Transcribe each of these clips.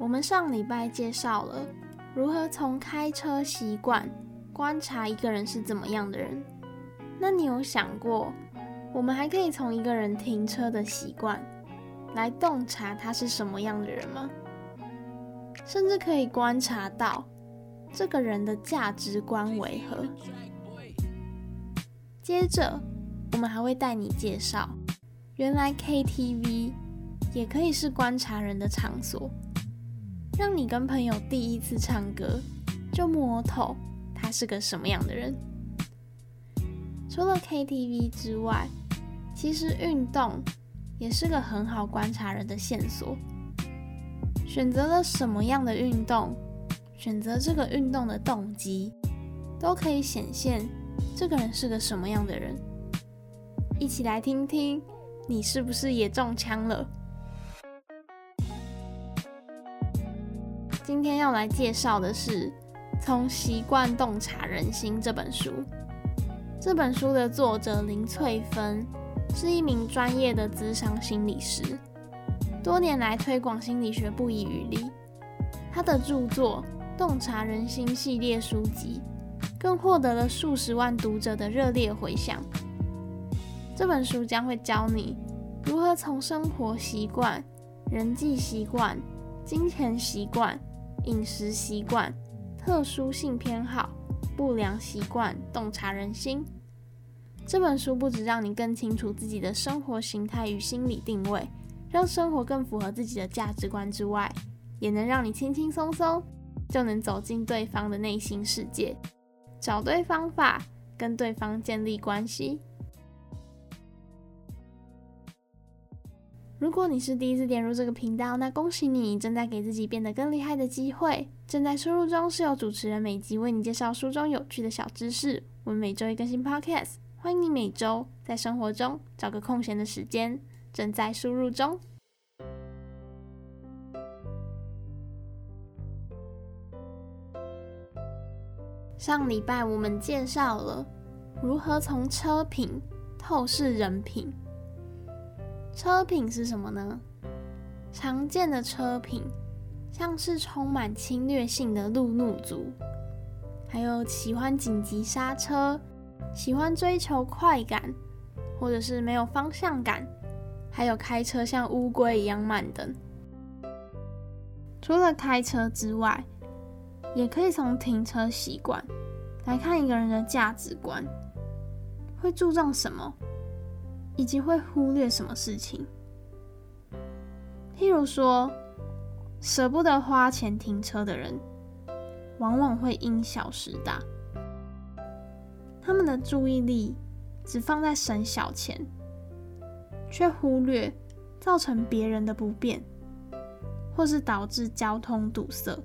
我们上礼拜介绍了如何从开车习惯观察一个人是怎么样的人。那你有想过，我们还可以从一个人停车的习惯来洞察他是什么样的人吗？甚至可以观察到这个人的价值观为何。接着，我们还会带你介绍，原来 KTV 也可以是观察人的场所。让你跟朋友第一次唱歌，就摸透他是个什么样的人。除了 KTV 之外，其实运动也是个很好观察人的线索。选择了什么样的运动，选择这个运动的动机，都可以显现这个人是个什么样的人。一起来听听，你是不是也中枪了？今天要来介绍的是《从习惯洞察人心》这本书。这本书的作者林翠芬是一名专业的咨商心理师，多年来推广心理学不遗余力。他的著作《洞察人心》系列书籍更获得了数十万读者的热烈回响。这本书将会教你如何从生活习惯、人际习惯、金钱习惯。饮食习惯、特殊性偏好、不良习惯，洞察人心。这本书不只让你更清楚自己的生活形态与心理定位，让生活更符合自己的价值观之外，也能让你轻轻松松就能走进对方的内心世界，找对方法，跟对方建立关系。如果你是第一次点入这个频道，那恭喜你正在给自己变得更厉害的机会。正在输入中是由主持人每集为你介绍书中有趣的小知识。我们每周一更新 Podcast，欢迎你每周在生活中找个空闲的时间。正在输入中。上礼拜我们介绍了如何从车品透视人品。车品是什么呢？常见的车品像是充满侵略性的路怒族，还有喜欢紧急刹车、喜欢追求快感，或者是没有方向感，还有开车像乌龟一样慢等。除了开车之外，也可以从停车习惯来看一个人的价值观，会注重什么？以及会忽略什么事情，譬如说，舍不得花钱停车的人，往往会因小失大。他们的注意力只放在省小钱，却忽略造成别人的不便，或是导致交通堵塞，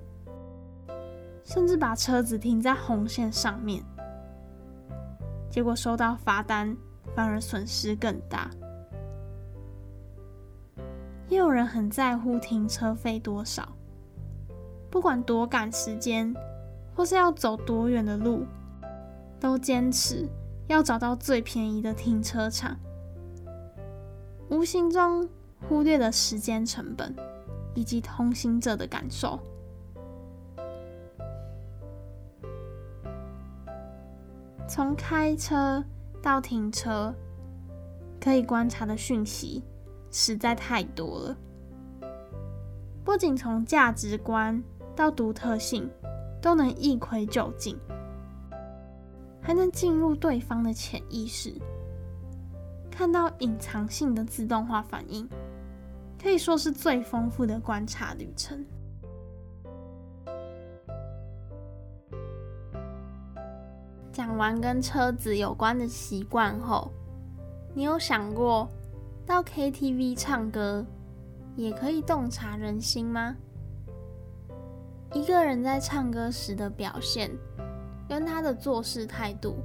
甚至把车子停在红线上面，结果收到罚单。反而损失更大。也有人很在乎停车费多少，不管多赶时间，或是要走多远的路，都坚持要找到最便宜的停车场，无形中忽略了时间成本以及通行者的感受。从开车。到停车可以观察的讯息实在太多了，不仅从价值观到独特性都能一窥究竟，还能进入对方的潜意识，看到隐藏性的自动化反应，可以说是最丰富的观察旅程。玩跟车子有关的习惯后，你有想过到 KTV 唱歌也可以洞察人心吗？一个人在唱歌时的表现，跟他的做事态度，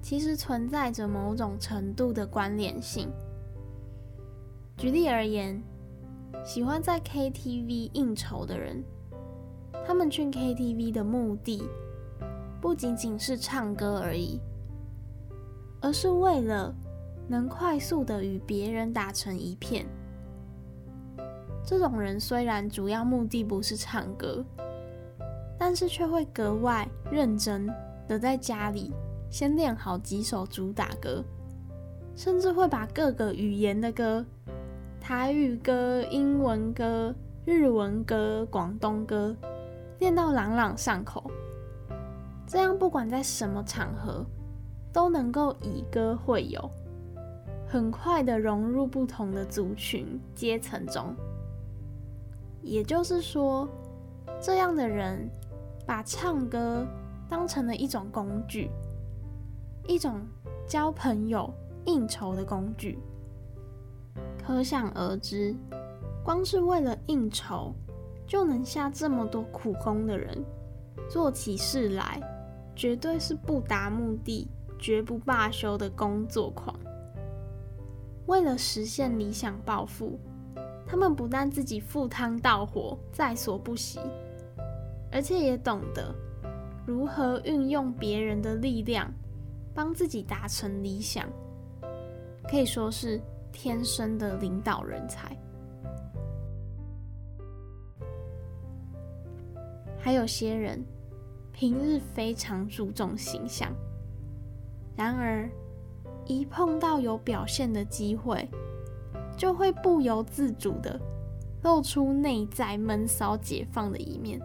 其实存在着某种程度的关联性。举例而言，喜欢在 KTV 应酬的人，他们去 KTV 的目的，不仅仅是唱歌而已，而是为了能快速的与别人打成一片。这种人虽然主要目的不是唱歌，但是却会格外认真的在家里先练好几首主打歌，甚至会把各个语言的歌，台语歌、英文歌、日文歌、广东歌，练到朗朗上口。这样不管在什么场合，都能够以歌会友，很快的融入不同的族群阶层中。也就是说，这样的人把唱歌当成了一种工具，一种交朋友、应酬的工具。可想而知，光是为了应酬就能下这么多苦功的人，做起事来绝对是不达目的绝不罢休的工作狂。为了实现理想抱负。他们不但自己赴汤蹈火，在所不惜，而且也懂得如何运用别人的力量，帮自己达成理想，可以说是天生的领导人才。还有些人平日非常注重形象，然而一碰到有表现的机会，就会不由自主的露出内在闷骚解放的一面。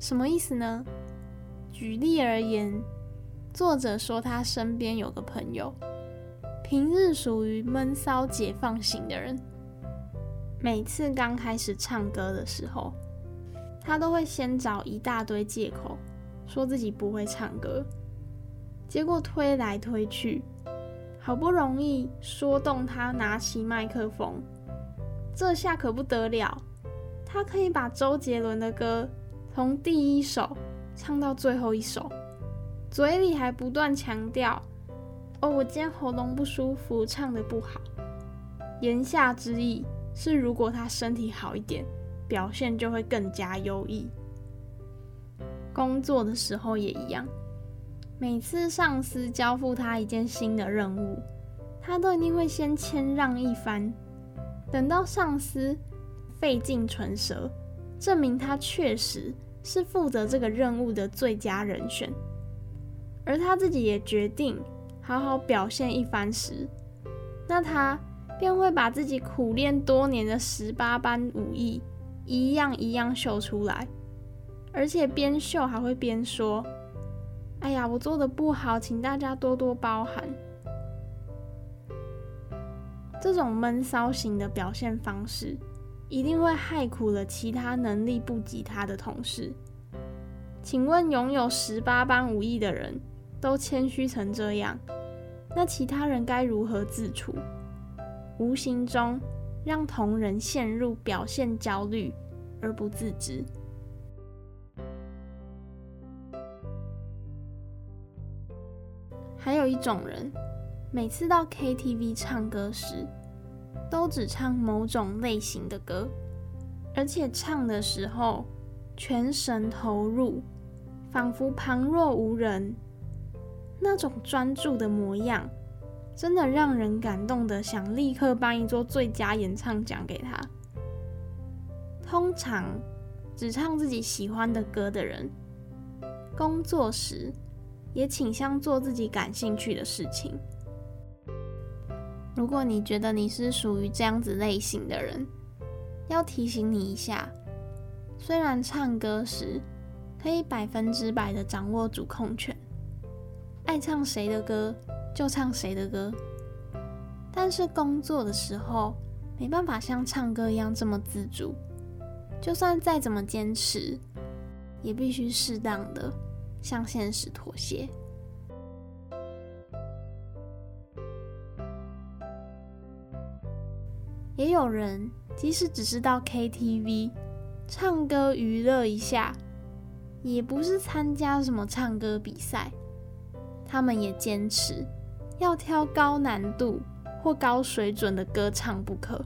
什么意思呢？举例而言，作者说他身边有个朋友，平日属于闷骚解放型的人，每次刚开始唱歌的时候，他都会先找一大堆借口，说自己不会唱歌，结果推来推去。好不容易说动他拿起麦克风，这下可不得了，他可以把周杰伦的歌从第一首唱到最后一首，嘴里还不断强调：“哦，我今天喉咙不舒服，唱得不好。”言下之意是，如果他身体好一点，表现就会更加优异。工作的时候也一样。每次上司交付他一件新的任务，他都一定会先谦让一番，等到上司费尽唇舌，证明他确实是负责这个任务的最佳人选，而他自己也决定好好表现一番时，那他便会把自己苦练多年的十八般武艺一样一样秀出来，而且边秀还会边说。哎呀，我做的不好，请大家多多包涵。这种闷骚型的表现方式，一定会害苦了其他能力不及他的同事。请问，拥有十八般武艺的人都谦虚成这样，那其他人该如何自处？无形中让同仁陷入表现焦虑而不自知。还有一种人，每次到 KTV 唱歌时，都只唱某种类型的歌，而且唱的时候全神投入，仿佛旁若无人。那种专注的模样，真的让人感动的想立刻颁一座最佳演唱奖给他。通常只唱自己喜欢的歌的人，工作时，也倾向做自己感兴趣的事情。如果你觉得你是属于这样子类型的人，要提醒你一下：虽然唱歌时可以百分之百的掌握主控权，爱唱谁的歌就唱谁的歌，但是工作的时候没办法像唱歌一样这么自主。就算再怎么坚持，也必须适当的。向现实妥协。也有人即使只是到 KTV 唱歌娱乐一下，也不是参加什么唱歌比赛，他们也坚持要挑高难度或高水准的歌唱不可。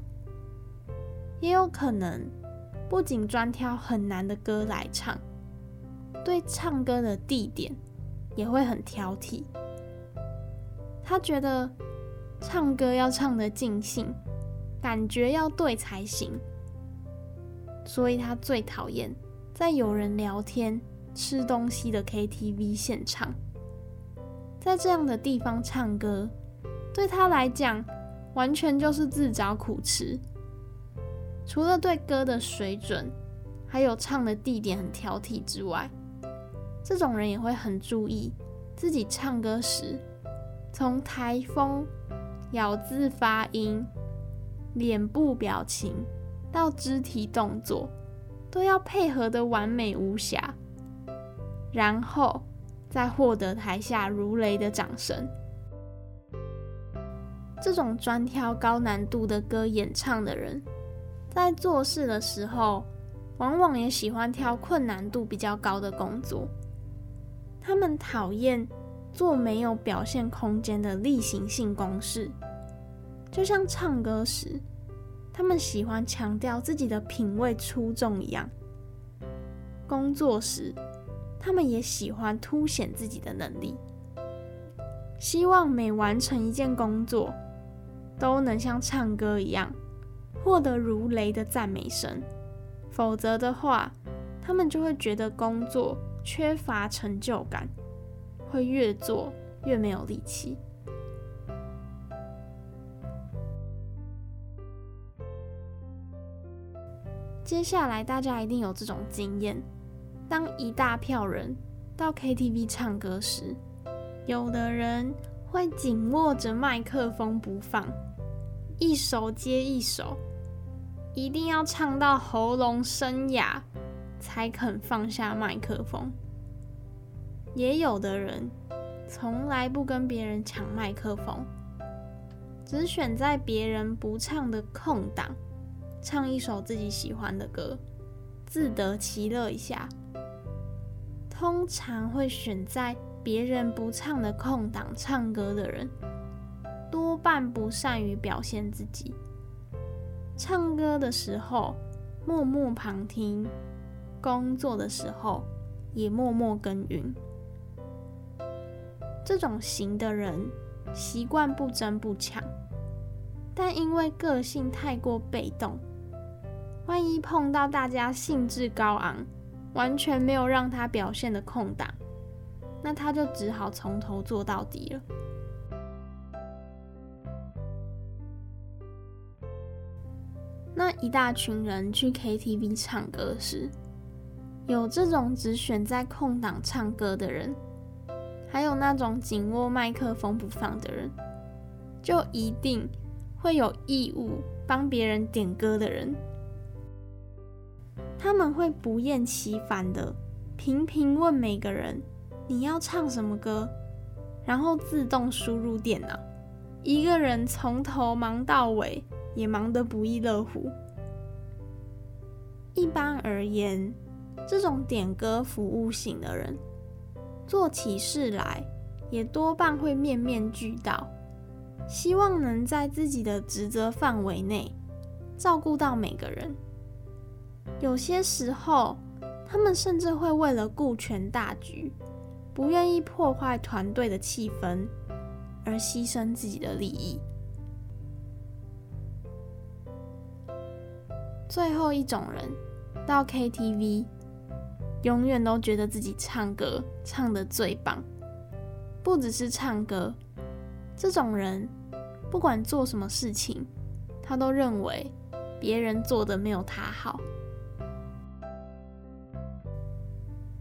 也有可能不仅专挑很难的歌来唱。对唱歌的地点也会很挑剔，他觉得唱歌要唱得尽兴，感觉要对才行，所以他最讨厌在有人聊天、吃东西的 KTV 现场。在这样的地方唱歌，对他来讲，完全就是自找苦吃。除了对歌的水准，还有唱的地点很挑剔之外，这种人也会很注意自己唱歌时，从台风、咬字发音、脸部表情到肢体动作，都要配合得完美无瑕，然后再获得台下如雷的掌声。这种专挑高难度的歌演唱的人，在做事的时候，往往也喜欢挑困难度比较高的工作。他们讨厌做没有表现空间的例行性公事，就像唱歌时，他们喜欢强调自己的品味出众一样。工作时，他们也喜欢凸显自己的能力，希望每完成一件工作，都能像唱歌一样，获得如雷的赞美声。否则的话，他们就会觉得工作缺乏成就感，会越做越没有力气。接下来，大家一定有这种经验：当一大票人到 KTV 唱歌时，有的人会紧握着麦克风不放，一首接一首。一定要唱到喉咙生哑，才肯放下麦克风。也有的人从来不跟别人抢麦克风，只选在别人不唱的空档，唱一首自己喜欢的歌，自得其乐一下。通常会选在别人不唱的空档唱歌的人，多半不善于表现自己。唱歌的时候默默旁听，工作的时候也默默耕耘。这种型的人习惯不争不抢，但因为个性太过被动，万一碰到大家兴致高昂、完全没有让他表现的空档，那他就只好从头做到底了。那一大群人去 KTV 唱歌时，有这种只选在空档唱歌的人，还有那种紧握麦克风不放的人，就一定会有义务帮别人点歌的人。他们会不厌其烦的频频问每个人：“你要唱什么歌？”然后自动输入电脑，一个人从头忙到尾。也忙得不亦乐乎。一般而言，这种点歌服务型的人，做起事来也多半会面面俱到，希望能在自己的职责范围内照顾到每个人。有些时候，他们甚至会为了顾全大局，不愿意破坏团队的气氛，而牺牲自己的利益。最后一种人到 KTV，永远都觉得自己唱歌唱得最棒。不只是唱歌，这种人不管做什么事情，他都认为别人做的没有他好。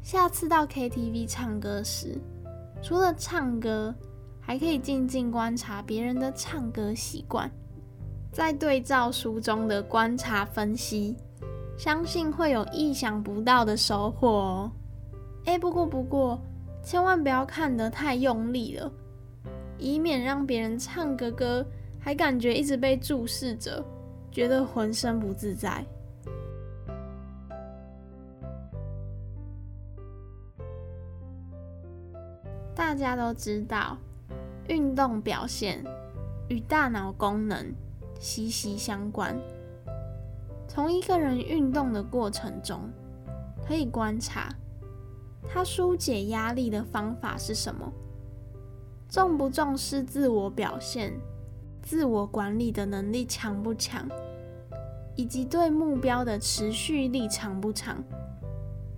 下次到 KTV 唱歌时，除了唱歌，还可以静静观察别人的唱歌习惯。再对照书中的观察分析，相信会有意想不到的收获哦。哎，不过不过，千万不要看得太用力了，以免让别人唱个歌还感觉一直被注视着，觉得浑身不自在。大家都知道，运动表现与大脑功能。息息相关。从一个人运动的过程中，可以观察他纾解压力的方法是什么，重不重视自我表现，自我管理的能力强不强，以及对目标的持续力长不长，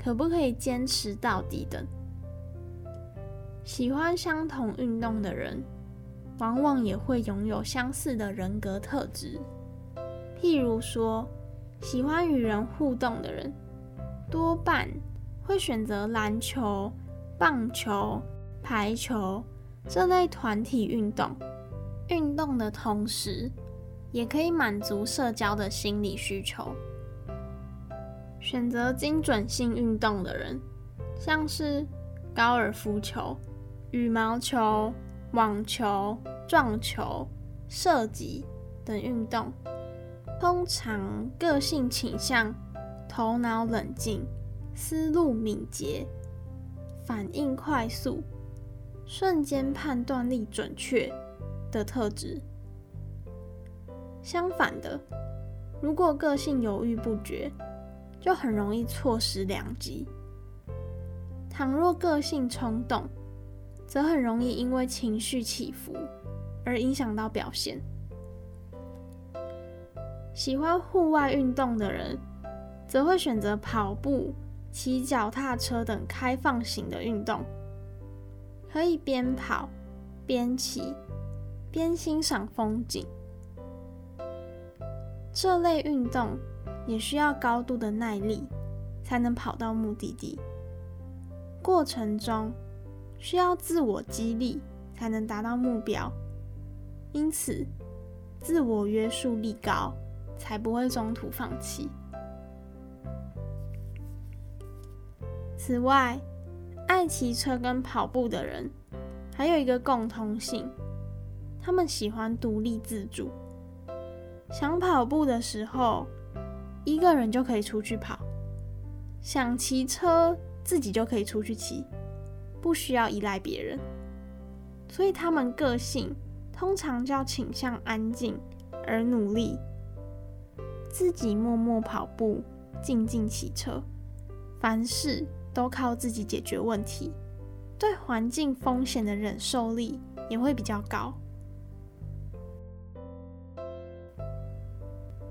可不可以坚持到底等。喜欢相同运动的人，往往也会拥有相似的人格特质。譬如说，喜欢与人互动的人，多半会选择篮球、棒球、排球这类团体运动。运动的同时，也可以满足社交的心理需求。选择精准性运动的人，像是高尔夫球、羽毛球、网球、撞球、射击等运动，通常个性倾向头脑冷静、思路敏捷、反应快速、瞬间判断力准确的特质。相反的，如果个性犹豫不决，就很容易错失良机；倘若个性冲动，则很容易因为情绪起伏而影响到表现。喜欢户外运动的人，则会选择跑步、骑脚踏车等开放型的运动，可以边跑边骑边欣赏风景。这类运动也需要高度的耐力，才能跑到目的地。过程中需要自我激励，才能达到目标。因此，自我约束力高，才不会中途放弃。此外，爱骑车跟跑步的人还有一个共通性，他们喜欢独立自主。想跑步的时候，一个人就可以出去跑；想骑车，自己就可以出去骑，不需要依赖别人。所以他们个性通常较倾向安静而努力，自己默默跑步，静静骑车，凡事都靠自己解决问题，对环境风险的忍受力也会比较高。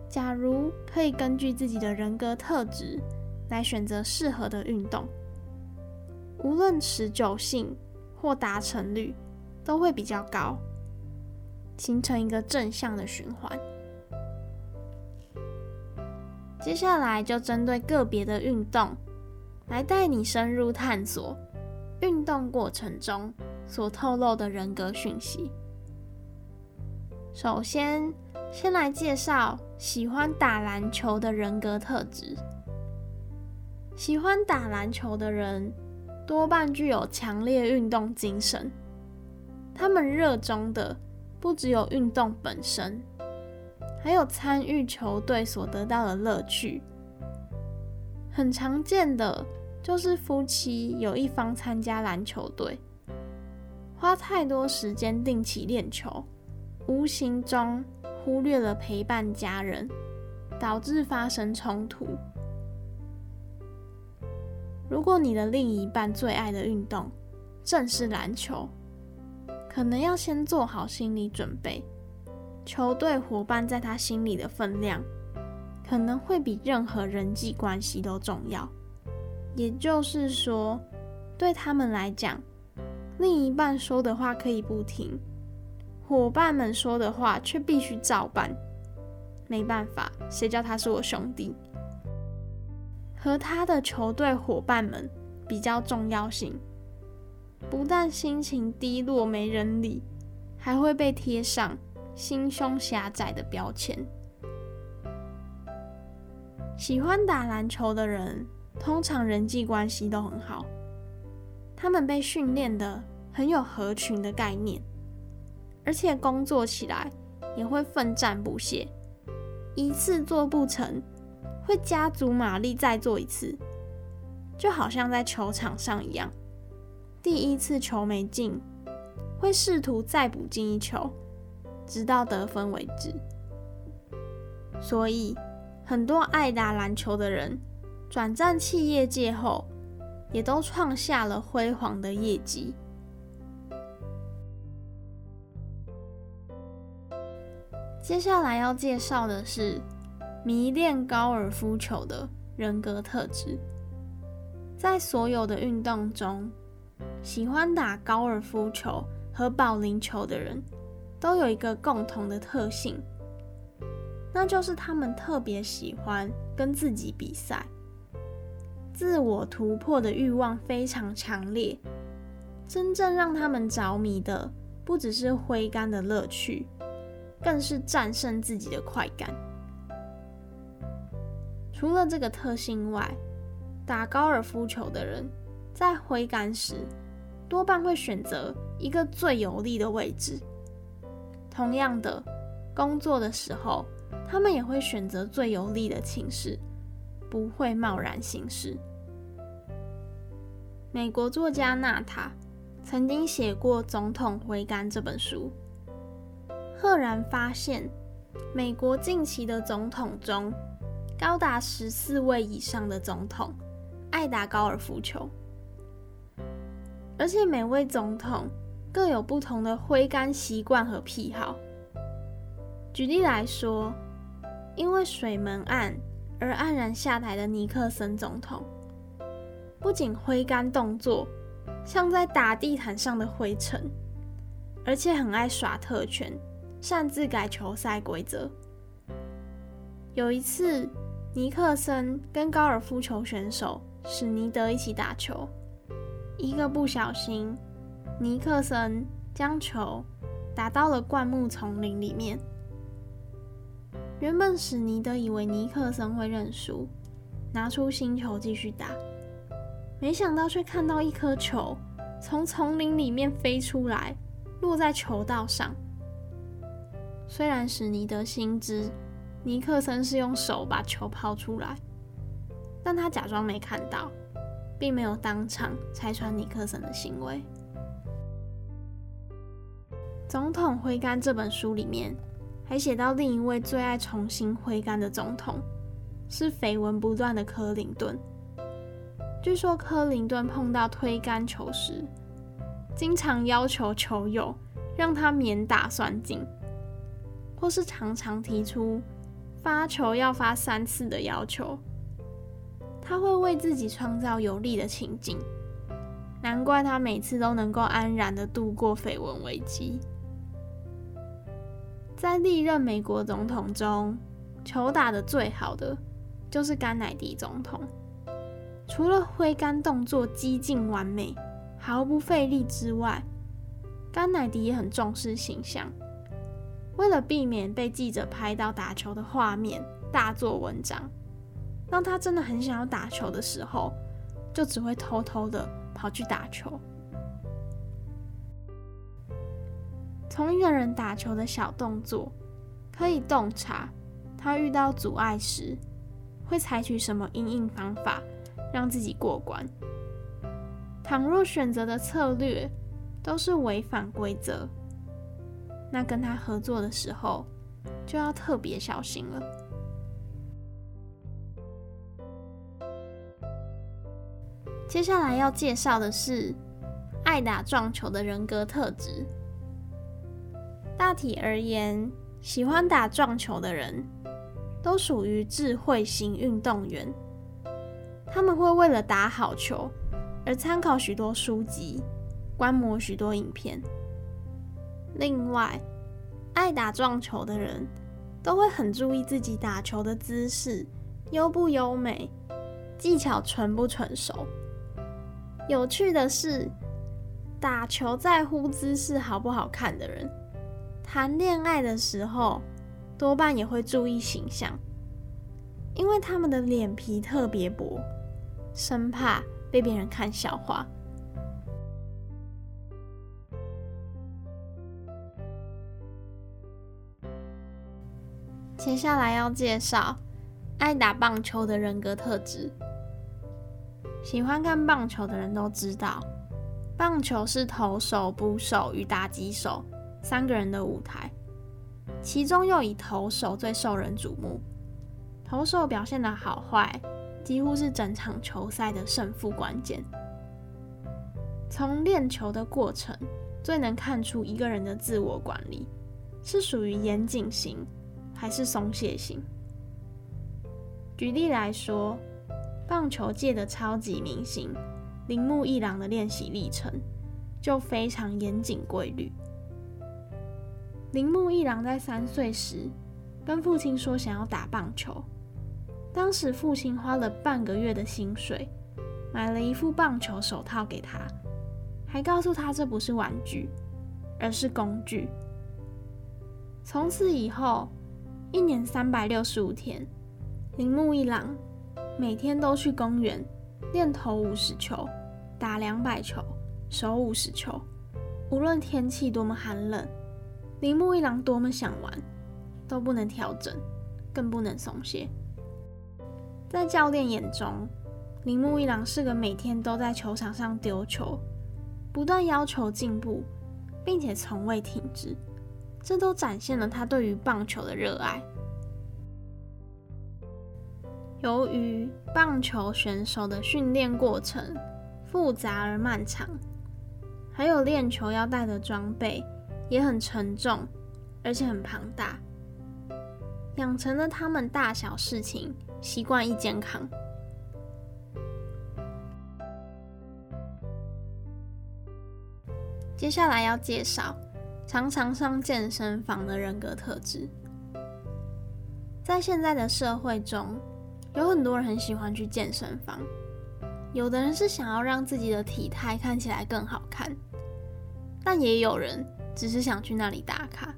假如可以根据自己的人格特质来选择适合的运动，无论持久性或达成率都会比较高，形成一个正向的循环。接下来就针对个别的运动来带你深入探索运动过程中所透露的人格讯息。首先，先来介绍喜欢打篮球的人格特质。喜欢打篮球的人多半具有强烈运动精神，他们热衷的不只有运动本身，还有参与球队所得到的乐趣。很常见的就是夫妻有一方参加篮球队，花太多时间定期练球，无形中忽略了陪伴家人，导致发生冲突。如果你的另一半最爱的运动正是篮球，可能要先做好心理准备，球队伙伴在他心里的分量，可能会比任何人际关系都重要。也就是说，对他们来讲，另一半说的话可以不听。伙伴们说的话却必须照办，没办法，谁叫他是我兄弟？和他的球队伙伴们比较重要性，不但心情低落没人理，还会被贴上心胸狭窄的标签。喜欢打篮球的人，通常人际关系都很好，他们被训练得很有合群的概念。而且工作起来也会奋战不懈，一次做不成，会加足马力再做一次，就好像在球场上一样，第一次球没进，会试图再补进一球，直到得分为止。所以，很多爱打篮球的人转战企业界后，也都创下了辉煌的业绩。接下来要介绍的是迷恋高尔夫球的人格特质。在所有的运动中，喜欢打高尔夫球和保龄球的人都有一个共同的特性，那就是他们特别喜欢跟自己比赛，自我突破的欲望非常强烈。真正让他们着迷的，不只是挥杆的乐趣，更是战胜自己的快感。除了这个特性外，打高尔夫球的人在挥杆时，多半会选择一个最有利的位置。同样的，工作的时候，他们也会选择最有利的情势，不会贸然行事。美国作家纳塔曾经写过《总统挥杆》这本书，赫然发现，美国近期的总统中，高达十四位以上的总统爱打高尔夫球，而且每位总统各有不同的挥杆习惯和癖好。举例来说，因为水门案而黯然下台的尼克森总统，不仅挥杆动作，像在打地毯上的灰尘，而且很爱耍特权，擅自改球赛规则。有一次，尼克森跟高尔夫球选手史尼德一起打球，一个不小心，尼克森将球打到了灌木丛林里面。原本史尼德以为尼克森会认输，拿出新球继续打。没想到，却看到一颗球从丛林里面飞出来，落在球道上。虽然史尼德心知尼克森是用手把球抛出来，但他假装没看到，并没有当场拆穿尼克森的行为。《总统挥杆》这本书里面还写到另一位最爱重新挥杆的总统，是绯闻不断的柯林顿。据说柯林顿碰到推杆球时，经常要求球友让他免打算进，或是常常提出发球要发三次的要求。他会为自己创造有利的情境，难怪他每次都能够安然的度过绯闻危机。在历任美国总统中，球打得最好的就是甘乃迪总统。除了挥杆动作几近完美、毫不费力之外，甘乃迪也很重视形象。为了避免被记者拍到打球的画面，大做文章，当他真的很想要打球的时候，就只会偷偷的跑去打球。从一个人打球的小动作，可以洞察他遇到阻碍时会采取什么因应方法。让自己过关。倘若选择的策略都是违反规则，那跟他合作的时候就要特别小心了。接下来要介绍的是爱打撞球的人格特质。大体而言，喜欢打撞球的人都属于智慧型运动员。他们会为了打好球而参考许多书籍，观摩许多影片。另外，爱打撞球的人都会很注意自己打球的姿势优不优美，技巧纯不纯熟。有趣的是，打球在乎姿势好不好看的人，谈恋爱的时候多半也会注意形象，因为他们的脸皮特别薄。生怕被别人看笑话。接下来要介绍爱打棒球的人格特质。喜欢看棒球的人都知道，棒球是投手、捕手与打击手三个人的舞台，其中又以投手最受人瞩目。投手表现的好坏，几乎是整场球赛的胜负关键。从练球的过程，最能看出一个人的自我管理是属于严谨型还是松懈型。举例来说，棒球界的超级明星铃木一郎的练习历程就非常严谨规律。铃木一郎在三岁时跟父亲说想要打棒球，当时父亲花了半个月的薪水买了一副棒球手套给他，还告诉他这不是玩具，而是工具。从此以后，一年三百六十五天，铃木一郎每天都去公园练投五十球、打两百球、守五十球，无论天气多么寒冷。铃木一郎多么想玩，都不能调整，更不能松懈。在教练眼中，铃木一郎是个每天都在球场上丢球，不断要求进步，并且从未停止。这都展现了他对于棒球的热爱。由于棒球选手的训练过程复杂而漫长，还有练球要带的装备。也很沉重，而且很庞大，养成了他们大小事情习惯易健康。接下来要介绍常常上健身房的人格特质。在现在的社会中，有很多人很喜欢去健身房，有的人是想要让自己的体态看起来更好看，但也有人。只是想去那里打卡。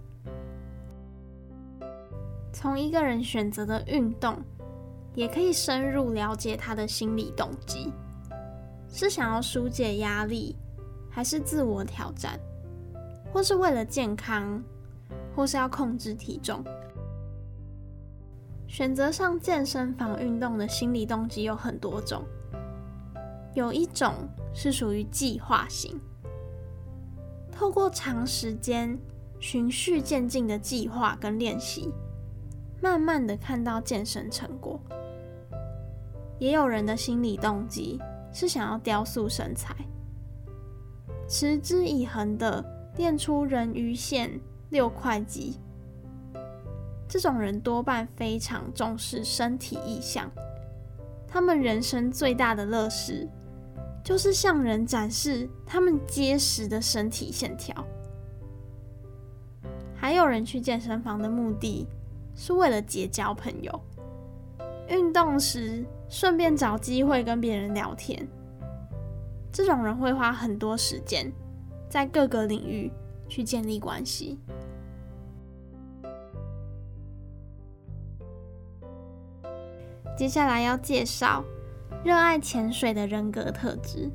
从一个人选择的运动，也可以深入了解他的心理动机：是想要纾解压力，还是自我挑战，或是为了健康，或是要控制体重。选择上健身房运动的心理动机有很多种，有一种是属于计划型。透过长时间循序渐进的计划跟练习，慢慢的看到健身成果。也有人的心理动机是想要雕塑身材，持之以恒的练出人鱼线、六块肌。这种人多半非常重视身体意象，他们人生最大的乐事。就是向人展示他们结实的身体线条。还有人去健身房的目的是为了结交朋友，运动时顺便找机会跟别人聊天。这种人会花很多时间在各个领域去建立关系。接下来要介绍。热爱潜水的人格特质，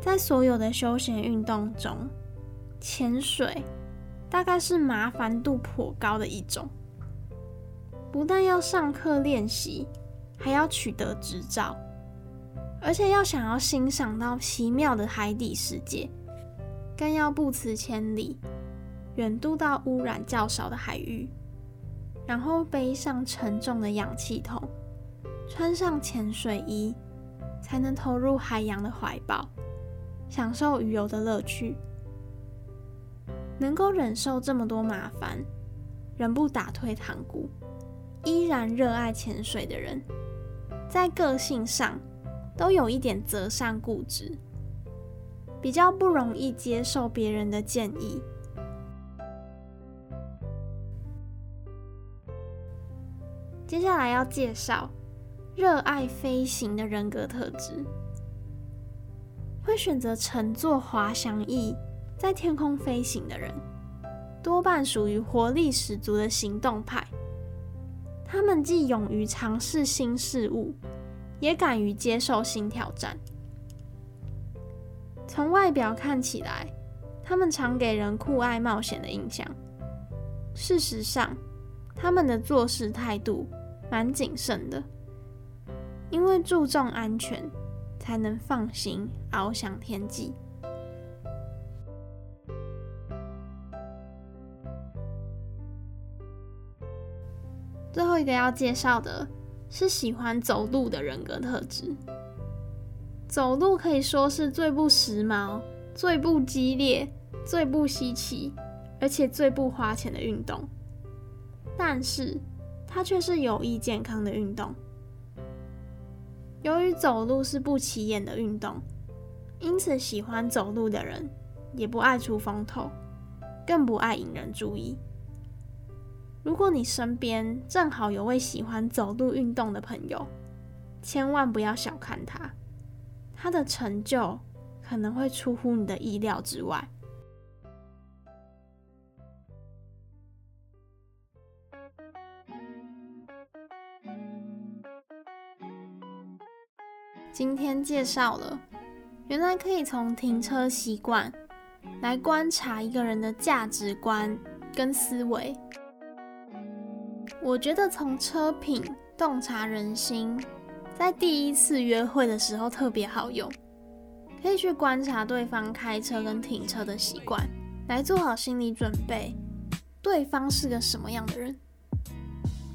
在所有的休闲运动中，潜水大概是麻烦度颇高的一种。不但要上课练习，还要取得执照，而且要想要欣赏到奇妙的海底世界，更要不辞千里，远渡到污染较少的海域，然后背上沉重的氧气筒。穿上潜水衣，才能投入海洋的怀抱，享受鱼游的乐趣。能够忍受这么多麻烦，仍不打退堂鼓，依然热爱潜水的人，在个性上都有一点择善固执，比较不容易接受别人的建议。接下来要介绍。热爱飞行的人格特质，会选择乘坐滑翔翼在天空飞行的人，多半属于活力十足的行动派。他们既勇于尝试新事物，也敢于接受新挑战。从外表看起来，他们常给人酷爱冒险的印象。事实上，他们的做事态度蛮谨慎的。因为注重安全，才能放心翱翔天际。最后一个要介绍的是喜欢走路的人格特质。走路可以说是最不时髦、最不激烈、最不稀奇，而且最不花钱的运动。但是，它却是有益健康的运动。由于走路是不起眼的运动，因此喜欢走路的人也不爱出风头，更不爱引人注意。如果你身边正好有位喜欢走路运动的朋友，千万不要小看他，他的成就可能会出乎你的意料之外。今天介绍了，原来可以从停车习惯来观察一个人的价值观跟思维。我觉得从车品洞察人心，在第一次约会的时候特别好用，可以去观察对方开车跟停车的习惯，来做好心理准备，对方是个什么样的人。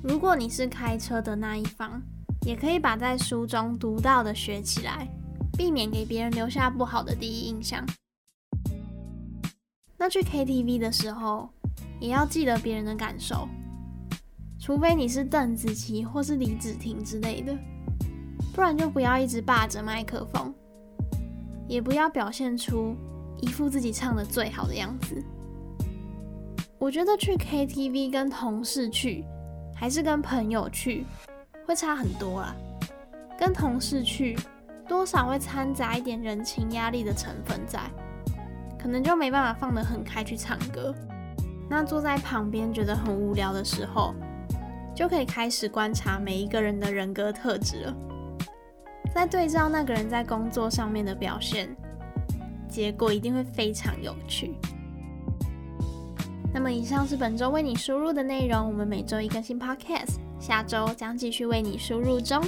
如果你是开车的那一方，也可以把在书中读到的学起来，避免给别人留下不好的第一印象。那去 KTV 的时候，也要记得别人的感受，除非你是邓紫棋或是李芷婷之类的，不然就不要一直霸着麦克风，也不要表现出一副自己唱得最好的样子。我觉得去 KTV 跟同事去，还是跟朋友去，会差很多啊，跟同事去，多少会掺杂一点人情压力的成分在，可能就没办法放得很开去唱歌。那坐在旁边觉得很无聊的时候，就可以开始观察每一个人的人格特质了，在对照那个人在工作上面的表现，结果一定会非常有趣。那么以上是本周为你输入的内容，我们每周一更新 Podcast。下周将继续为你输入中。